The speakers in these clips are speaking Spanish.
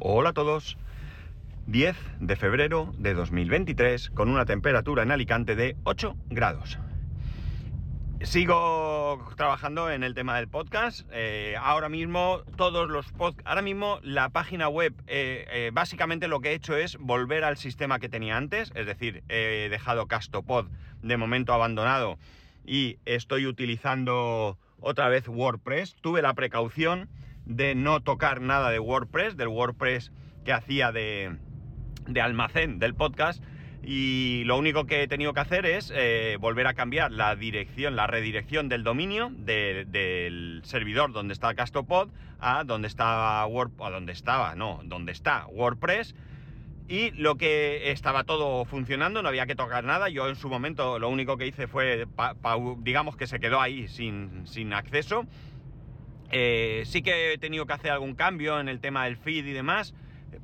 Hola a todos. 10 de febrero de 2023 con una temperatura en Alicante de 8 grados. Sigo trabajando en el tema del podcast. Eh, ahora mismo todos los podcasts, ahora mismo la página web, eh, eh, básicamente lo que he hecho es volver al sistema que tenía antes, es decir, he dejado Castopod de momento abandonado y estoy utilizando otra vez WordPress. Tuve la precaución de no tocar nada de WordPress, del WordPress que hacía de, almacén del podcast. Y lo único que he tenido que hacer es eh, volver a cambiar la dirección, la redirección del dominio del servidor donde está Castopod a donde estaba Word, a donde estaba, no, donde está WordPress. Y lo que estaba todo funcionando, no había que tocar nada. Yo en su momento lo único que hice fue, digamos que se quedó ahí sin, sin acceso. Eh, sí que he tenido que hacer algún cambio en el tema del feed y demás,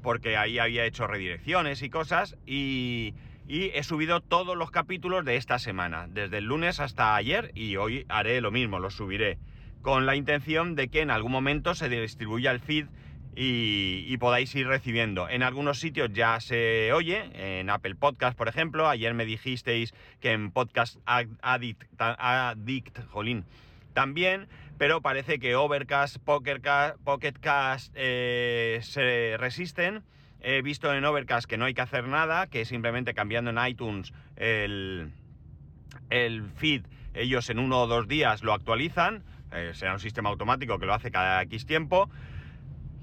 porque ahí había hecho redirecciones y cosas, y, he subido todos los capítulos de esta semana, desde el lunes hasta ayer, y hoy haré lo mismo, los subiré, con la intención de que en algún momento se distribuya el feed y, podáis ir recibiendo. En algunos sitios ya se oye, en Apple Podcast, por ejemplo, ayer me dijisteis que en Podcast Addict, Addict jolín, también, pero parece que Overcast, Pocketcast, eh, se resisten. He visto en Overcast que no hay que hacer nada, que simplemente cambiando en iTunes el, el feed, ellos en uno o dos días lo actualizan. Eh, será un sistema automático que lo hace cada X tiempo.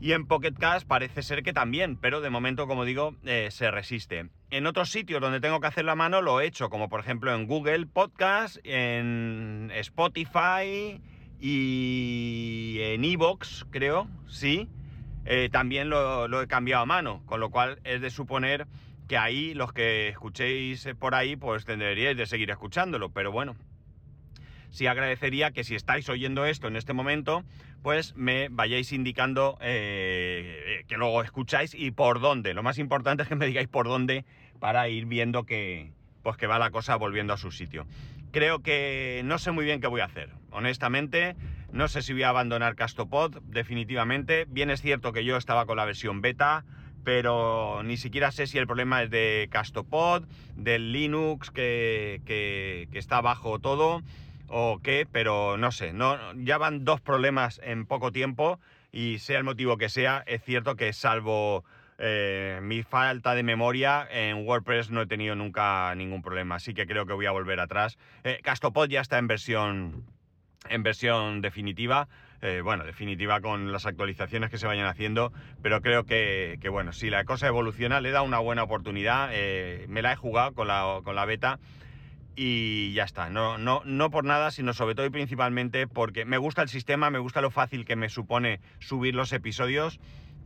Y en Pocketcast parece ser que también, pero de momento, como digo, eh, se resiste. En otros sitios donde tengo que hacer la mano lo he hecho, como por ejemplo en Google Podcast, en Spotify y en Evox, creo, sí. Eh, también lo, he cambiado a mano, con lo cual es de suponer que ahí los que escuchéis por ahí, pues tendríais de seguir escuchándolo. Pero bueno, sí agradecería que si estáis oyendo esto en este momento, pues me vayáis indicando eh, que luego escucháis y por dónde. Lo más importante es que me digáis por dónde para ir viendo que, pues que va la cosa volviendo a su sitio. Creo que no sé muy bien qué voy a hacer, honestamente. No sé si voy a abandonar Castopod, definitivamente. Bien es cierto que yo estaba con la versión beta, pero ni siquiera sé si el problema es de Castopod, del Linux que, que, está bajo todo o qué, pero no sé. Ya van dos problemas en poco tiempo y sea el motivo que sea, es cierto que salvo eh, mi falta de memoria en WordPress no he tenido nunca ningún problema, así que creo que voy a volver atrás. Eh, Castopod ya está en versión, en versión definitiva, eh, bueno, definitiva con las actualizaciones que se vayan haciendo, pero creo que, bueno, si la cosa evoluciona, le da una buena oportunidad, me la he jugado con la, con la beta y ya está. No, no, no por nada, sino sobre todo y principalmente porque me gusta el sistema, me gusta lo fácil que me supone subir los episodios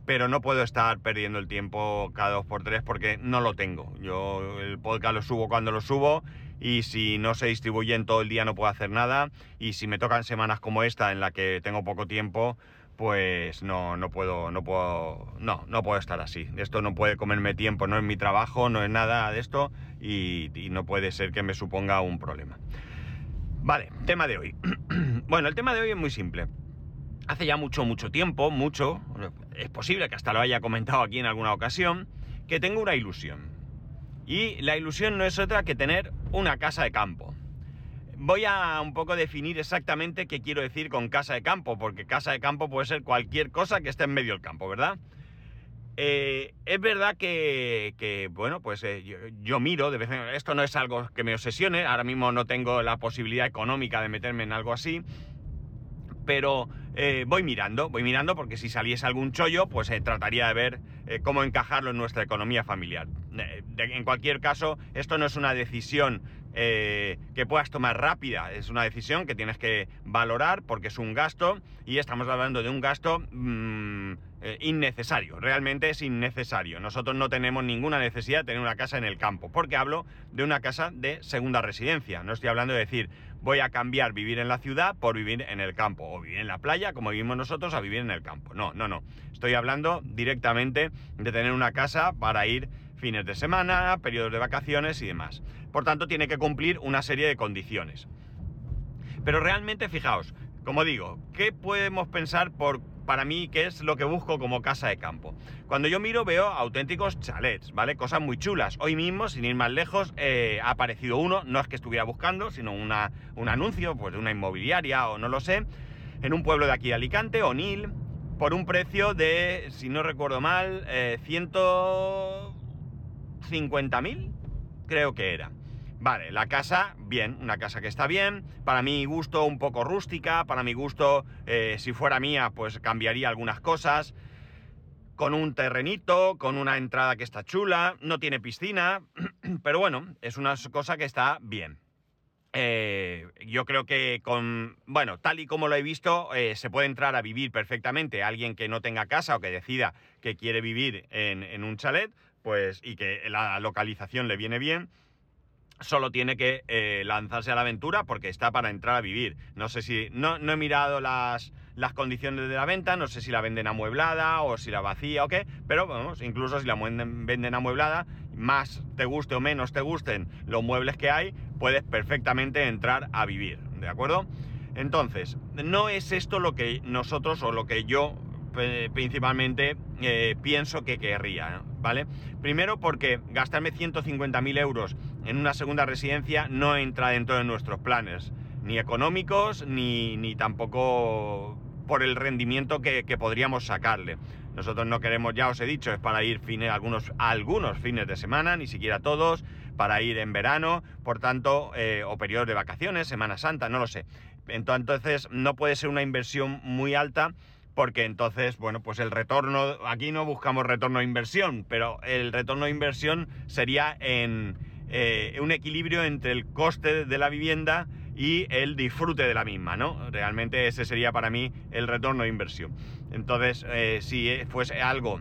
pero no puedo estar perdiendo el tiempo cada dos por tres porque no lo tengo. Yo el podcast lo subo cuando lo subo y si no se distribuye en todo el día no puedo hacer nada y si me tocan semanas como esta en la que tengo poco tiempo pues no, no puedo, no puedo, no, no puedo estar así. Esto no puede comerme tiempo, no es mi trabajo, no es nada de esto y no puede ser que me suponga un problema. Vale, tema de hoy. bueno, el tema de hoy es muy simple hace ya mucho, mucho tiempo, mucho, es posible que hasta lo haya comentado aquí en alguna ocasión, que tengo una ilusión. Y la ilusión no es otra que tener una casa de campo. Voy a un poco definir exactamente qué quiero decir con casa de campo, porque casa de campo puede ser cualquier cosa que esté en medio del campo, ¿verdad? Eh, es verdad que, bueno, pues eh, yo, miro de vez en esto no es algo que me obsesione, ahora mismo no tengo la posibilidad económica de meterme en algo así, pero eh, voy mirando, voy mirando porque si saliese algún chollo, pues eh, trataría de ver eh, cómo encajarlo en nuestra economía familiar. en cualquier caso, esto no es una decisión que puedas tomar rápida, es una decisión que tienes que valorar porque es un gasto y estamos hablando de un gasto mm, innecesario, realmente es innecesario. Nosotros no tenemos ninguna necesidad de tener una casa en el campo, porque hablo de una casa de segunda residencia, no estoy hablando de decir, voy a cambiar vivir en la ciudad por vivir en el campo, o vivir en la playa, como vivimos nosotros, a vivir en el campo. No, no, no. Estoy hablando directamente de tener una casa para ir fines de semana, periodos de vacaciones y demás. Por tanto, tiene que cumplir una serie de condiciones. Pero realmente, fijaos, como digo, ¿qué podemos pensar por para mí, ¿qué es lo que busco como casa de campo? Cuando yo miro veo auténticos chalets, ¿vale? Cosas muy chulas. Hoy mismo, sin ir más lejos, eh, ha aparecido uno, no es que estuviera buscando, sino una, un anuncio, pues de una inmobiliaria o no lo sé, en un pueblo de aquí de Alicante, O'Neill, por un precio de, si no recuerdo mal, eh, 150.000, creo que era. Vale, la casa, bien, una casa que está bien, para mi gusto un poco rústica, para mi gusto, eh, si fuera mía, pues cambiaría algunas cosas, con un terrenito, con una entrada que está chula, no tiene piscina, pero bueno, es una cosa que está bien. Eh, yo creo que con, bueno, tal y como lo he visto, eh, se puede entrar a vivir perfectamente. Alguien que no tenga casa o que decida que quiere vivir en, en un chalet, pues, y que la localización le viene bien, solo tiene que eh, lanzarse a la aventura porque está para entrar a vivir. No sé si. No, no he mirado las, las, condiciones de la venta, no sé si la venden amueblada o si la vacía o qué, pero vamos, incluso si la venden, amueblada, más te guste o menos te gusten los muebles que hay, puedes perfectamente entrar a vivir, ¿de acuerdo? Entonces, no es esto lo que nosotros o lo que yo principalmente eh, pienso que querría, ¿vale? Primero porque gastarme 150.000 euros en una segunda residencia no entra dentro de nuestros planes, ni económicos, ni, ni tampoco por el rendimiento que, podríamos sacarle. Nosotros no queremos, ya os he dicho, es para ir fines, algunos, algunos fines de semana, ni siquiera todos, para ir en verano, por tanto, eh, o periodos de vacaciones, Semana Santa, no lo sé. Entonces, no puede ser una inversión muy alta porque entonces, bueno, pues el retorno, aquí no buscamos retorno de inversión, pero el retorno de inversión sería en eh, un equilibrio entre el coste de la vivienda y el disfrute de la misma, ¿no? Realmente ese sería para mí el retorno de inversión. Entonces, eh, si fuese algo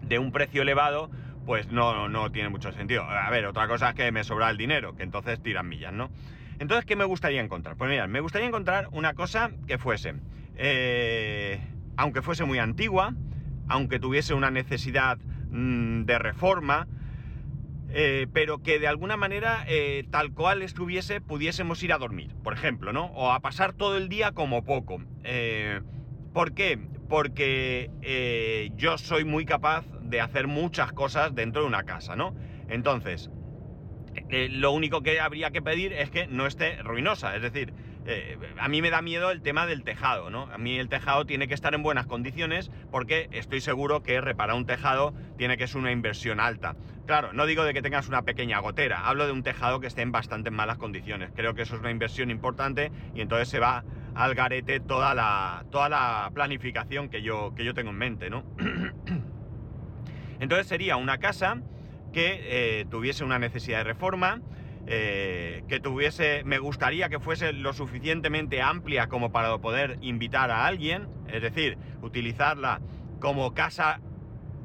de un precio elevado, pues no, no tiene mucho sentido. A ver, otra cosa es que me sobra el dinero, que entonces tiran millas, ¿no? Entonces, ¿qué me gustaría encontrar? Pues mira, me gustaría encontrar una cosa que fuese eh, aunque fuese muy antigua, aunque tuviese una necesidad mm, de reforma, eh, pero que de alguna manera, eh, tal cual estuviese, pudiésemos ir a dormir, por ejemplo, ¿no? O a pasar todo el día como poco. ¿Por qué? Porque yo soy muy capaz de hacer muchas cosas dentro de una casa, ¿no? Entonces, lo único que habría que pedir es que no esté ruinosa, es decir, eh, a mí me da miedo el tema del tejado, ¿no? A mí el tejado tiene que estar en buenas condiciones porque estoy seguro que reparar un tejado tiene que ser una inversión alta. Claro, no digo de que tengas una pequeña gotera, hablo de un tejado que esté en bastante malas condiciones. Creo que eso es una inversión importante y entonces se va al garete toda la, toda la planificación que yo, que yo tengo en mente, ¿no? entonces sería una casa que eh, tuviese una necesidad de reforma, eh, que tuviese, me gustaría que fuese lo suficientemente amplia como para poder invitar a alguien, es decir, utilizarla como casa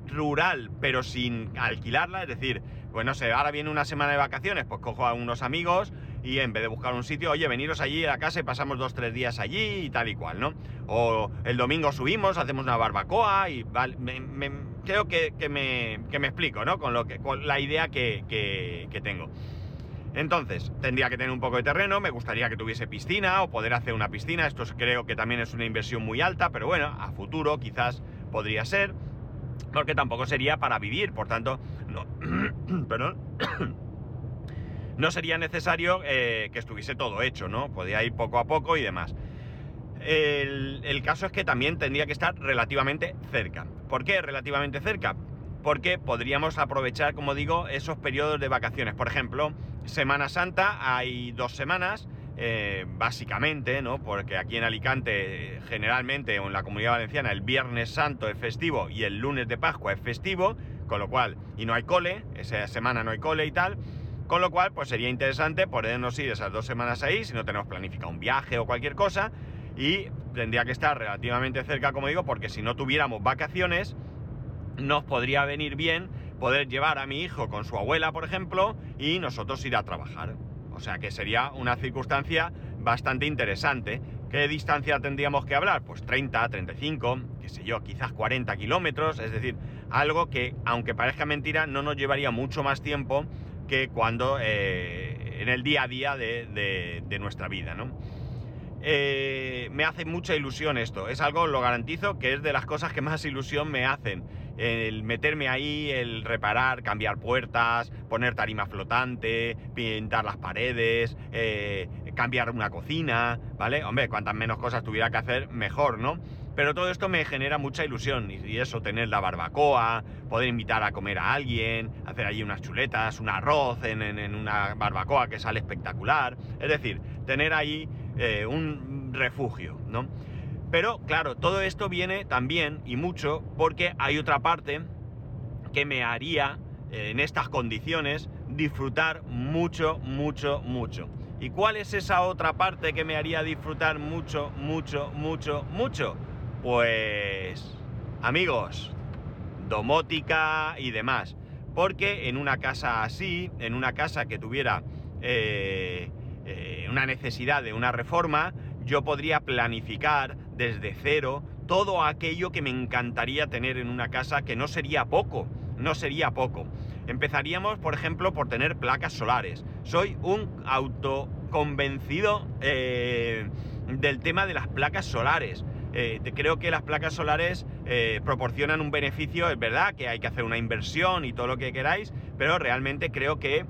rural pero sin alquilarla, es decir, pues no sé, ahora viene una semana de vacaciones, pues cojo a unos amigos y en vez de buscar un sitio, oye, veniros allí a la casa y pasamos dos, tres días allí y tal y cual, ¿no? O el domingo subimos, hacemos una barbacoa y creo que, me, explico, ¿no? Con, lo que, con la idea que, que tengo. Entonces, tendría que tener un poco de terreno, me gustaría que tuviese piscina o poder hacer una piscina, esto creo que también es una inversión muy alta, pero bueno, a futuro quizás podría ser, porque tampoco sería para vivir, por tanto, no, perdón, no sería necesario eh, que estuviese todo hecho, ¿no? Podría ir poco a poco y demás. El, el caso es que también tendría que estar relativamente cerca. ¿Por qué relativamente cerca? Porque podríamos aprovechar, como digo, esos periodos de vacaciones. Por ejemplo, Semana Santa hay dos semanas, eh, básicamente, ¿no? Porque aquí en Alicante, generalmente, o en la Comunidad Valenciana, el Viernes Santo es festivo y el lunes de Pascua es festivo, con lo cual, y no hay cole, esa semana no hay cole y tal. Con lo cual, pues sería interesante podernos ir esas dos semanas ahí, si no tenemos planificado un viaje o cualquier cosa, y tendría que estar relativamente cerca, como digo, porque si no tuviéramos vacaciones, nos podría venir bien poder llevar a mi hijo con su abuela, por ejemplo, y nosotros ir a trabajar. O sea que sería una circunstancia bastante interesante. ¿Qué distancia tendríamos que hablar? Pues 30, 35, qué sé yo, quizás 40 kilómetros, es decir, algo que, aunque parezca mentira, no nos llevaría mucho más tiempo que cuando eh, en el día a día de, de nuestra vida, ¿no? eh, me hace mucha ilusión esto. Es algo, lo garantizo, que es de las cosas que más ilusión me hacen. El meterme ahí, el reparar, cambiar puertas, poner tarima flotante, pintar las paredes, eh, cambiar una cocina, ¿vale? Hombre, cuantas menos cosas tuviera que hacer, mejor, ¿no? Pero todo esto me genera mucha ilusión y eso, tener la barbacoa, poder invitar a comer a alguien, hacer allí unas chuletas, un arroz en, en una barbacoa que sale espectacular. Es decir, tener ahí eh, un refugio, ¿no? Pero claro, todo esto viene también y mucho porque hay otra parte que me haría eh, en estas condiciones disfrutar mucho, mucho, mucho. ¿Y cuál es esa otra parte que me haría disfrutar mucho, mucho, mucho, mucho? Pues amigos, domótica y demás. Porque en una casa así, en una casa que tuviera eh, eh, una necesidad de una reforma, yo podría planificar desde cero todo aquello que me encantaría tener en una casa, que no sería poco, no sería poco. Empezaríamos, por ejemplo, por tener placas solares. Soy un autoconvencido eh, del tema de las placas solares. Eh, creo que las placas solares proporcionan un beneficio, es verdad que hay que hacer una inversión y todo lo que queráis, pero realmente creo que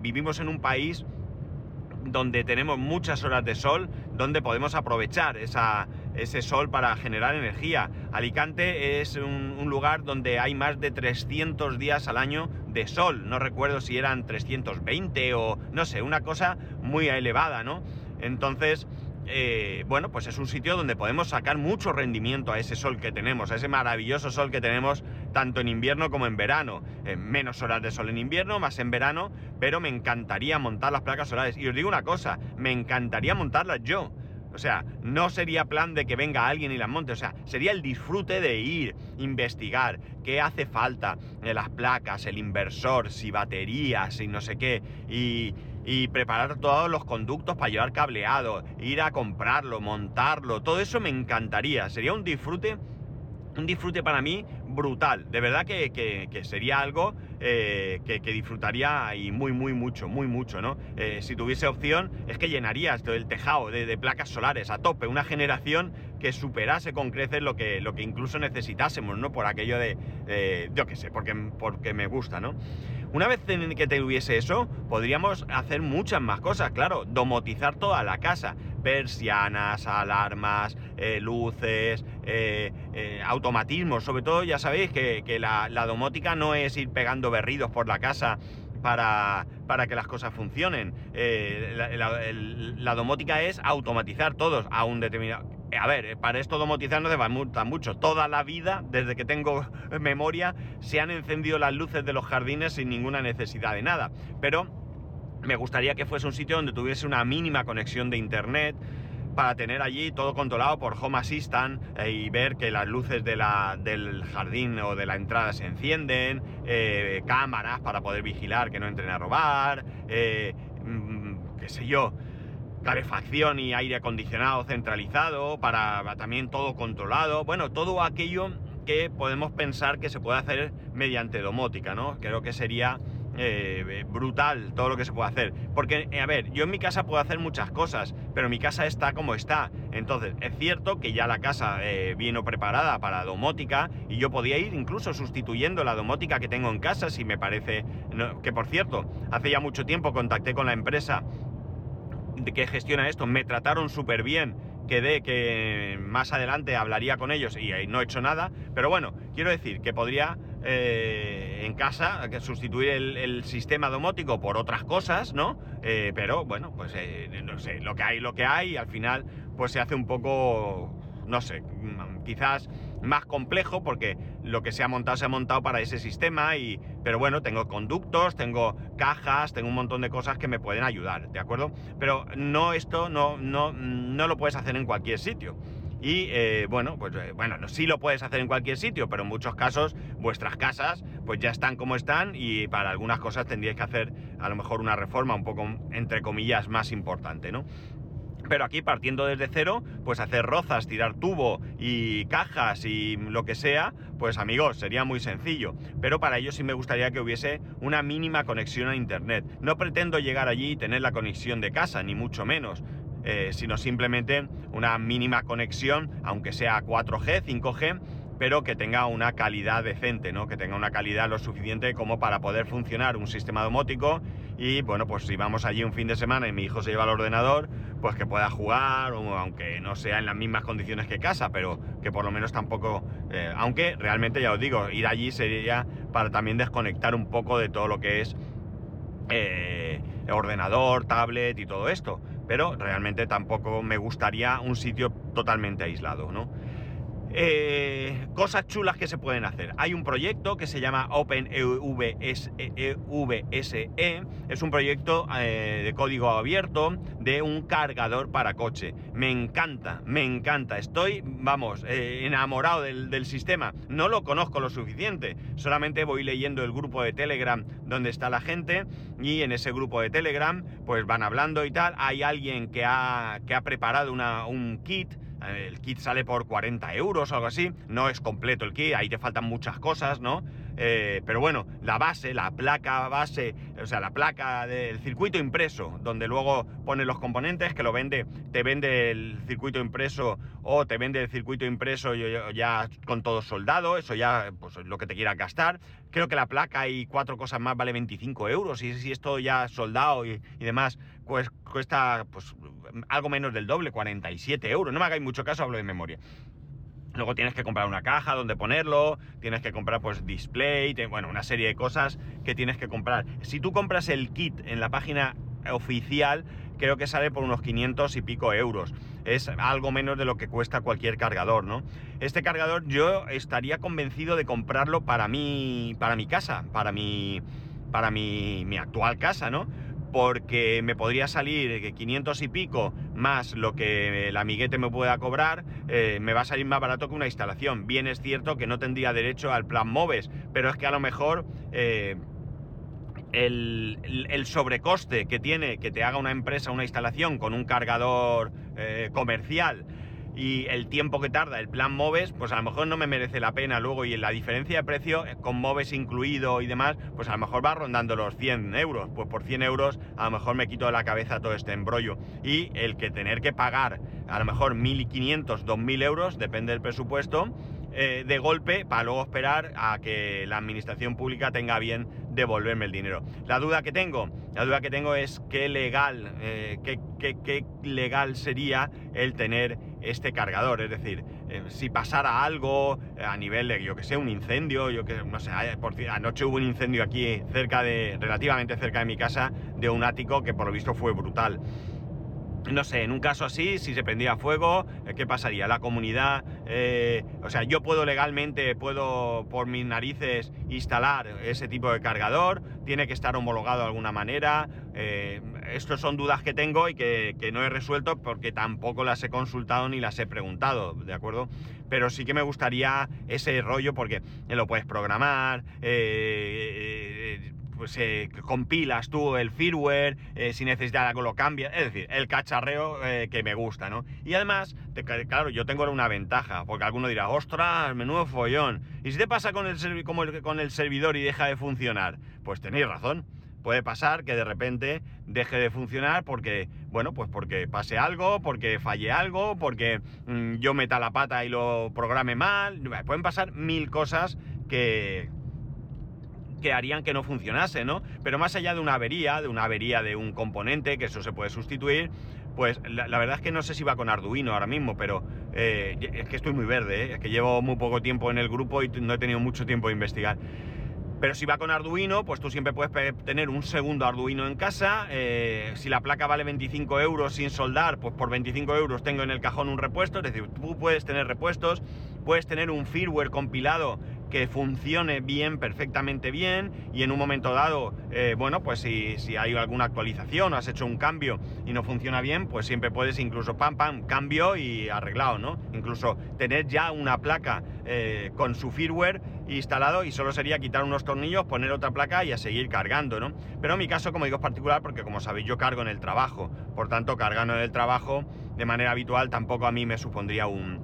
vivimos en un país donde tenemos muchas horas de sol, donde podemos aprovechar ese sol para generar energía. Alicante es un, lugar donde hay más de 300 días al año de sol. No recuerdo si eran 320 o no sé, una cosa muy elevada, ¿no? Entonces, eh, bueno, pues es un sitio donde podemos sacar mucho rendimiento a ese sol que tenemos, a ese maravilloso sol que tenemos tanto en invierno como en verano. Eh, menos horas de sol en invierno, más en verano, pero me encantaría montar las placas solares. Y os digo una cosa, me encantaría montarlas yo. O sea, no sería plan de que venga alguien y las monte, o sea, sería el disfrute de ir, investigar qué hace falta, de las placas, el inversor, si baterías, si no sé qué, y, y preparar todos los conductos para llevar cableado, ir a comprarlo, montarlo, todo eso me encantaría, sería un disfrute, un disfrute para mí brutal, de verdad que, sería algo eh, que, disfrutaría y muy, muy mucho, muy mucho, ¿no? Eh, si tuviese opción, es que llenaría esto el tejado de, placas solares a tope, una generación que superase con creces lo que, lo que incluso necesitásemos, ¿no? Por aquello de, yo qué sé, porque, porque me gusta, ¿no? Una vez que tuviese eso, podríamos hacer muchas más cosas, claro, domotizar toda la casa, persianas, alarmas, eh, luces, eh, eh, automatismos, sobre todo ya sabéis que, la, domótica no es ir pegando berridos por la casa para, para, que las cosas funcionen. la, domótica es automatizar todos a un determinado... A ver, para esto domotizar no se va mucho. Toda la vida, desde que tengo memoria, se han encendido las luces de los jardines sin ninguna necesidad de nada. Pero me gustaría que fuese un sitio donde tuviese una mínima conexión de internet para tener allí todo controlado por Home Assistant eh, y ver que las luces del jardín o de la entrada se encienden, eh, cámaras para poder vigilar que no entren a robar, eh, mm, qué sé yo, calefacción y aire acondicionado centralizado, para, también todo controlado, bueno, todo aquello que podemos pensar que se puede hacer mediante domótica, ¿no? Creo que sería eh, brutal todo lo que se puede hacer. Porque, a ver, yo en mi casa puedo hacer muchas cosas, pero mi casa está como está. Entonces, es cierto que ya la casa eh, vino preparada para domótica y yo podía ir incluso sustituyendo la domótica que tengo en casa si me parece... que por cierto, hace ya mucho tiempo contacté con la empresa que gestiona esto, me trataron súper bien, quedé que más adelante hablaría con ellos y no he hecho nada, pero bueno, quiero decir que podría eh, en casa sustituir el, sistema domótico por otras cosas, ¿no? Eh, pero bueno, pues eh, no sé, lo que hay, lo que hay, al final pues se hace un poco, no sé, quizás más complejo porque lo que se ha montado se ha montado para ese sistema y pero bueno tengo conductos tengo cajas tengo un montón de cosas que me pueden ayudar de acuerdo pero no esto no no no lo puedes hacer en cualquier sitio y eh, bueno, pues eh, bueno, sí lo puedes hacer en cualquier sitio, pero en muchos casos vuestras casas pues ya están como están y para algunas cosas tendríais que hacer a lo mejor una reforma un poco entre comillas más importante, ¿no? Pero aquí partiendo desde cero, pues hacer rozas, tirar tubo y cajas y lo que sea, pues amigos, sería muy sencillo. Pero para ello sí me gustaría que hubiese una mínima conexión a Internet. No pretendo llegar allí y tener la conexión de casa, ni mucho menos. Eh, sino simplemente una mínima conexión, aunque sea 4G, 5G, pero que tenga una calidad decente, ¿no? Que tenga una calidad lo suficiente como para poder funcionar un sistema domótico y bueno, pues si vamos allí un fin de semana y mi hijo se lleva el ordenador, pues que pueda jugar, aunque no sea en las mismas condiciones que casa, pero que por lo menos tampoco, eh, aunque realmente ya os digo, ir allí sería para también desconectar un poco de todo lo que es eh, ordenador, tablet y todo esto, pero realmente tampoco me gustaría un sitio totalmente aislado, ¿no? Eh, cosas chulas que se pueden hacer. Hay un proyecto que se llama OpenVSE, e, es un proyecto eh, de código abierto de un cargador para coche. Me encanta, me encanta. Estoy, vamos, eh, enamorado del, sistema. No lo conozco lo suficiente, solamente voy leyendo el grupo de Telegram donde está la gente y en ese grupo de Telegram pues van hablando y tal. Hay alguien que ha, que ha preparado un kit el kit sale por 40 euros o algo así. No es completo el kit, ahí te faltan muchas cosas, ¿no? Eh, pero bueno, la base, la placa base, o sea, la placa del circuito impreso, donde luego pone los componentes, que lo vende, te vende el circuito impreso o te vende el circuito impreso ya con todo soldado, eso ya, pues lo que te quieras gastar. Creo que la placa y cuatro cosas más vale 25 euros, y si es todo ya soldado y, y demás, pues cuesta pues algo menos del doble, 47 euros. No me hagáis mucho caso, hablo de memoria. Luego tienes que comprar una caja donde ponerlo, tienes que comprar pues display, bueno, una serie de cosas que tienes que comprar. Si tú compras el kit en la página oficial, creo que sale por unos 500 y pico euros. Es algo menos de lo que cuesta cualquier cargador, ¿no? Este cargador yo estaría convencido de comprarlo para mí, para mi casa, para mi, para mi, mi actual casa, ¿no? Porque me podría salir 500 y pico más lo que el amiguete me pueda cobrar, eh, me va a salir más barato que una instalación. Bien es cierto que no tendría derecho al plan MOVES, pero es que a lo mejor eh, el, sobrecoste que tiene que te haga una empresa una instalación con un cargador eh, comercial y el tiempo que tarda el plan Moves, pues a lo mejor no me merece la pena luego y la diferencia de precio eh, con Moves incluido y demás, pues a lo mejor va rondando los 100 euros, pues por 100 euros a lo mejor me quito de la cabeza todo este embrollo. Y el que tener que pagar a lo mejor 1.500, 2.000 euros, depende del presupuesto, eh, de golpe para luego esperar a que la administración pública tenga bien devolverme el dinero. La duda que tengo, la duda que tengo es qué legal, eh, qué, legal sería el tener este cargador. Es decir, eh, si pasara algo a nivel de, yo que sé, un incendio, yo que no sé, por, anoche hubo un incendio aquí cerca de, relativamente cerca de mi casa, de un ático que por lo visto fue brutal no sé, en un caso así, si se prendía fuego, eh, ¿qué pasaría? La comunidad, eh, o sea, yo puedo legalmente, puedo por mis narices instalar ese tipo de cargador, tiene que estar homologado de alguna manera. Eh, son dudas que tengo y que, no he resuelto porque tampoco las he consultado ni las he preguntado, ¿de acuerdo? Pero sí que me gustaría ese rollo porque lo puedes programar, pues eh, compilas tú el firmware, eh, si necesitas algo lo cambias, es decir, el cacharreo eh, que me gusta, ¿no? Y además, claro, yo tengo una ventaja, porque alguno dirá, ostras, menudo follón. ¿Y si te pasa con el, como con el servidor y deja de funcionar? Pues tenéis razón. Puede pasar que de repente deje de funcionar porque, bueno, pues porque pase algo, porque falle algo, porque mm, yo meta la pata y lo programe mal. Pueden pasar mil cosas que, que harían que no funcionase, ¿no? Pero más allá de una avería, de una avería de un componente, que eso se puede sustituir, pues la, verdad es que no sé si va con Arduino ahora mismo, pero eh, es que estoy muy verde, ¿eh? es que llevo muy poco tiempo en el grupo y no he tenido mucho tiempo de investigar. Pero si va con Arduino, pues tú siempre puedes tener un segundo Arduino en casa. Eh, si la placa vale 25 euros sin soldar, pues por 25 euros tengo en el cajón un repuesto. Es decir, tú puedes tener repuestos, puedes tener un firmware compilado que funcione bien, perfectamente bien, y en un momento dado, eh, bueno, pues si, si, hay alguna actualización o has hecho un cambio y no funciona bien, pues siempre puedes incluso pam, pam, cambio y arreglado, ¿no? Incluso tener ya una placa eh, con su firmware instalado y solo sería quitar unos tornillos, poner otra placa y a seguir cargando, ¿no? Pero en mi caso, como digo, es particular porque como sabéis yo cargo en el trabajo, por tanto cargando en el trabajo de manera habitual tampoco a mí me supondría un,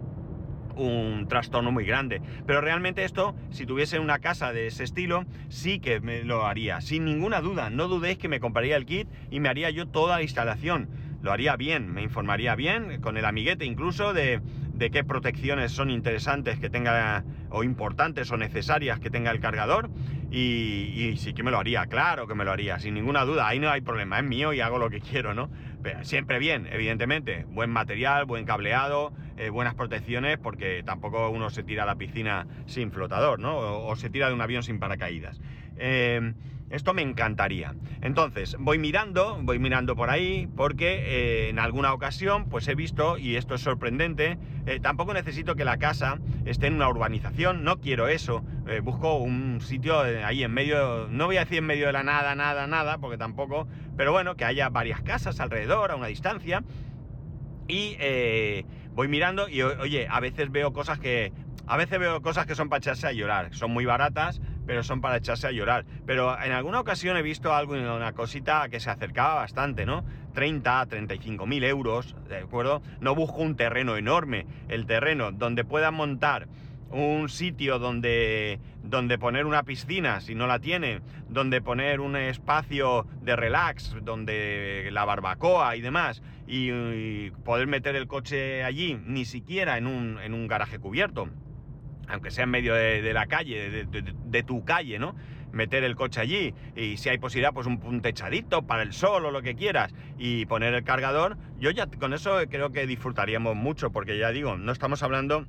un trastorno muy grande. Pero realmente esto, si tuviese una casa de ese estilo, sí que me lo haría, sin ninguna duda. No dudéis que me compraría el kit y me haría yo toda la instalación. lo haría bien, me informaría bien, con el amiguete incluso, de, de qué protecciones son interesantes que tenga, o importantes o necesarias que tenga el cargador. Y, sí que me lo haría, claro que me lo haría, sin ninguna duda, ahí no hay problema, es mío y hago lo que quiero, ¿no? Pero siempre bien, evidentemente, buen material, buen cableado, eh, buenas protecciones, porque tampoco uno se tira a la piscina sin flotador, ¿no? O, se tira de un avión sin paracaídas. Eh, esto me encantaría. Entonces, voy mirando, voy mirando por ahí, porque eh, en alguna ocasión, pues he visto, y esto es sorprendente, tampoco necesito que la casa esté en una urbanización, no quiero eso. Busco un sitio ahí en medio, no voy a decir en medio de la nada, nada, nada, porque tampoco, pero bueno, que haya varias casas alrededor, a una distancia. Y voy mirando y oye, a veces veo cosas que. A veces veo cosas que son para echarse a llorar, son muy baratas, pero son para echarse a llorar. Pero en alguna ocasión he visto algo, una cosita que se acercaba bastante, ¿no? 30, 35 mil euros, ¿de acuerdo? No busco un terreno enorme, el terreno donde pueda montar un sitio donde, donde poner una piscina, si no la tiene, donde poner un espacio de relax, donde la barbacoa y demás, y, poder meter el coche allí, ni siquiera en un, en un garaje cubierto, aunque sea en medio de, la calle, de, tu calle, ¿no? Meter el coche allí y si hay posibilidad, pues un, techadito para el sol o lo que quieras y poner el cargador, yo ya con eso creo que disfrutaríamos mucho, porque ya digo, no estamos hablando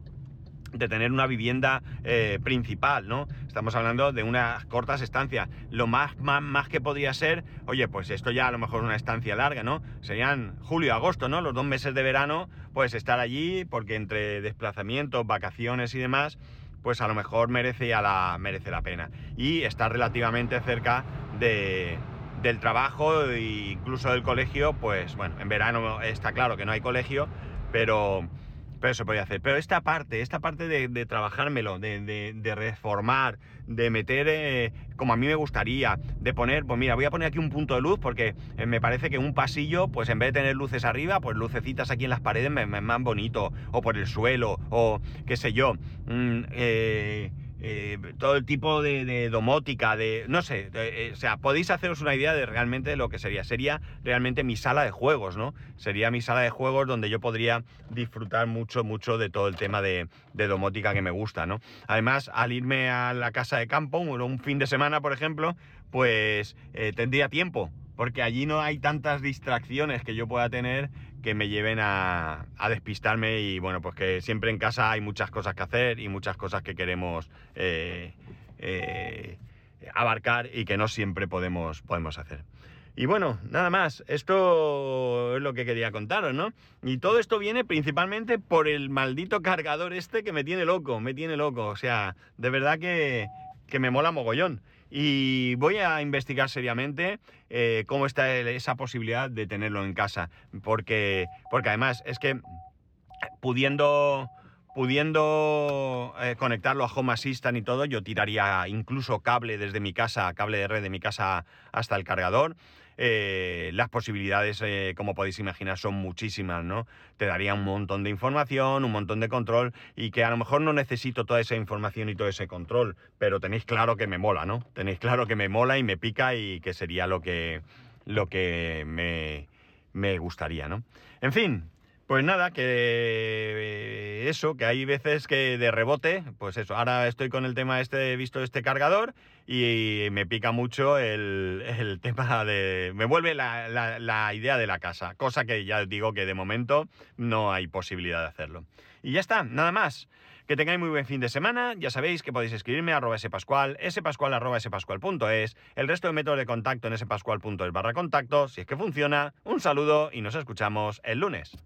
de tener una vivienda eh, principal, ¿no? Estamos hablando de unas cortas estancias. Lo más, más, más, que podría ser, oye, pues esto ya a lo mejor una estancia larga, ¿no? Serían julio, agosto, ¿no? Los dos meses de verano, pues estar allí, porque entre desplazamientos, vacaciones y demás, pues a lo mejor merece, la, merece la pena. Y estar relativamente cerca de, del trabajo e incluso del colegio, pues bueno, en verano está claro que no hay colegio, pero, pero se podría hacer. Pero esta parte, esta parte de, trabajármelo, de, reformar, de meter eh, como a mí me gustaría, de poner, pues mira, voy a poner aquí un punto de luz porque eh, me parece que un pasillo, pues en vez de tener luces arriba, pues lucecitas aquí en las paredes me, me, más bonito, o por el suelo, o qué sé yo. Mm, eh, eh, todo el tipo de, domótica, de. no sé, eh, o sea, podéis haceros una idea de realmente lo que sería. Sería realmente mi sala de juegos, ¿no? Sería mi sala de juegos donde yo podría disfrutar mucho, mucho de todo el tema de, domótica que me gusta, ¿no? Además, al irme a la casa de campo, un, fin de semana, por ejemplo, pues eh, tendría tiempo porque allí no hay tantas distracciones que yo pueda tener que me lleven a, despistarme y bueno, pues que siempre en casa hay muchas cosas que hacer y muchas cosas que queremos eh, eh, abarcar y que no siempre podemos, podemos hacer. Y bueno, nada más, esto es lo que quería contaros, ¿no? Y todo esto viene principalmente por el maldito cargador este que me tiene loco, me tiene loco, o sea, de verdad que, que me mola mogollón. Y voy a investigar seriamente eh, cómo está esa posibilidad de tenerlo en casa. Porque, porque además es que pudiendo, pudiendo eh, conectarlo a Home Assistant y todo, yo tiraría incluso cable desde mi casa, cable de red de mi casa hasta el cargador. Eh, las posibilidades, eh, como podéis imaginar, son muchísimas, ¿no? Te daría un montón de información, un montón de control y que a lo mejor no necesito toda esa información y todo ese control, pero tenéis claro que me mola, ¿no? Tenéis claro que me mola y me pica y que sería lo que, lo que me, me gustaría, ¿no? En fin, pues nada, que eh, eso, que hay veces que de rebote, pues eso, ahora estoy con el tema este, he visto este cargador y me pica mucho el, tema de... me vuelve la, idea de la casa, cosa que ya digo que de momento no hay posibilidad de hacerlo. Y ya está, nada más. Que tengáis muy buen fin de semana. Ya sabéis que podéis escribirme a arroba spascual, spascual.es, el resto de métodos de contacto en spascual.es barra contacto, si es que funciona. Un saludo y nos escuchamos el lunes.